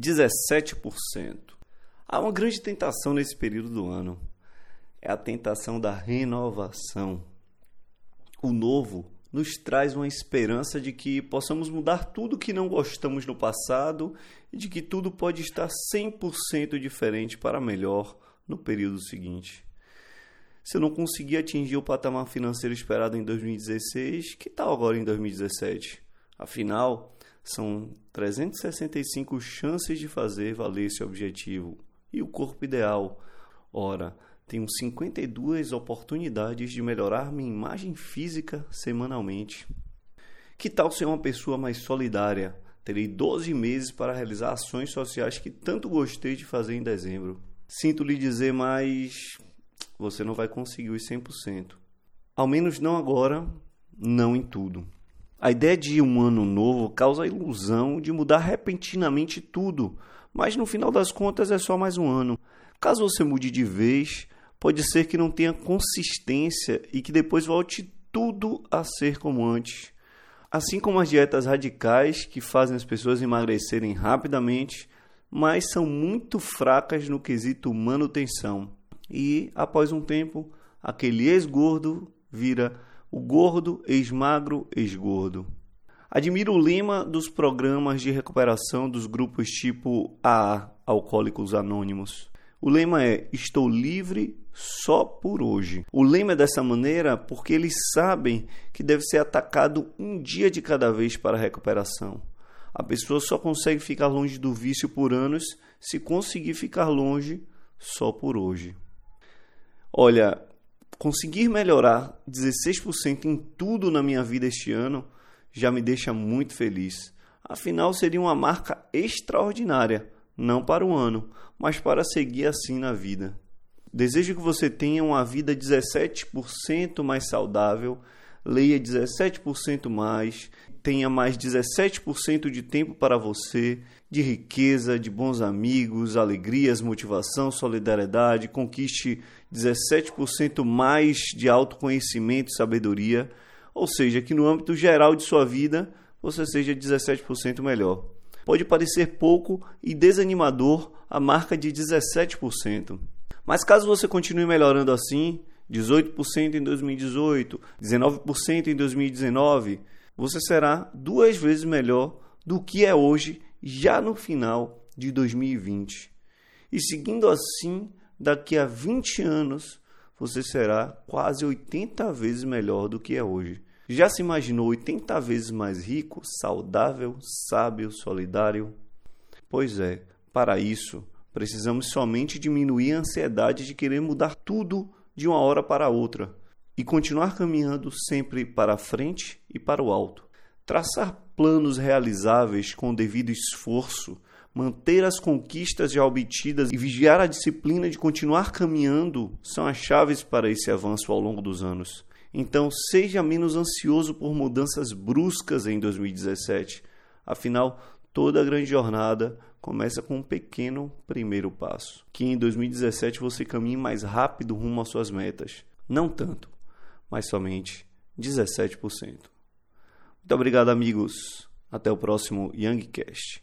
17%. Há uma grande tentação nesse período do ano. É a tentação da renovação. O novo nos traz uma esperança de que possamos mudar tudo que não gostamos no passado e de que tudo pode estar 100% diferente para melhor no período seguinte. Se eu não conseguir atingir o patamar financeiro esperado em 2016, que tal agora em 2017? Afinal, são 365 chances de fazer valer esse objetivo. E o corpo ideal? Ora, tenho 52 oportunidades de melhorar minha imagem física semanalmente. Que tal ser uma pessoa mais solidária? Terei 12 meses para realizar ações sociais que tanto gostei de fazer em dezembro. Sinto lhe dizer, mas você não vai conseguir os 100%. Ao menos não agora, não em tudo. A ideia de um ano novo causa a ilusão de mudar repentinamente tudo, mas no final das contas é só mais um ano. Caso você mude de vez, pode ser que não tenha consistência e que depois volte tudo a ser como antes. Assim como as dietas radicais que fazem as pessoas emagrecerem rapidamente, mas são muito fracas no quesito manutenção. E após um tempo, aquele ex-gordo vira o gordo, ex-magro, ex-gordo. Admiro o lema dos programas de recuperação dos grupos tipo AA, Alcoólicos Anônimos. O lema é: Estou livre só por hoje. O lema é dessa maneira porque eles sabem que deve ser atacado um dia de cada vez para a recuperação. A pessoa só consegue ficar longe do vício por anos se conseguir ficar longe só por hoje. Olha, conseguir melhorar 16% em tudo na minha vida este ano já me deixa muito feliz. Afinal, seria uma marca extraordinária, não para o ano, mas para seguir assim na vida. Desejo que você tenha uma vida 17% mais saudável, leia 17% mais, tenha mais 17% de tempo para você, de riqueza, de bons amigos, alegrias, motivação, solidariedade, conquiste 17% mais de autoconhecimento e sabedoria, ou seja, que no âmbito geral de sua vida você seja 17% melhor. Pode parecer pouco e desanimador a marca de 17%. Mas caso você continue melhorando assim, 18% em 2018, 19% em 2019, você será duas vezes melhor do que é hoje, já no final de 2020. E seguindo assim, daqui a 20 anos, você será quase 80 vezes melhor do que é hoje. Já se imaginou 80 vezes mais rico, saudável, sábio, solidário? Pois é, para isso, precisamos somente diminuir a ansiedade de querer mudar tudo de uma hora para outra e continuar caminhando sempre para a frente e para o alto. Traçar planos realizáveis com o devido esforço, manter as conquistas já obtidas e vigiar a disciplina de continuar caminhando são as chaves para esse avanço ao longo dos anos. Então, seja menos ansioso por mudanças bruscas em 2017. Afinal, toda grande jornada começa com um pequeno primeiro passo. Que em 2017 você caminhe mais rápido rumo às suas metas. Não tanto, mas somente 17%. Muito obrigado, amigos. Até o próximo Youngcast.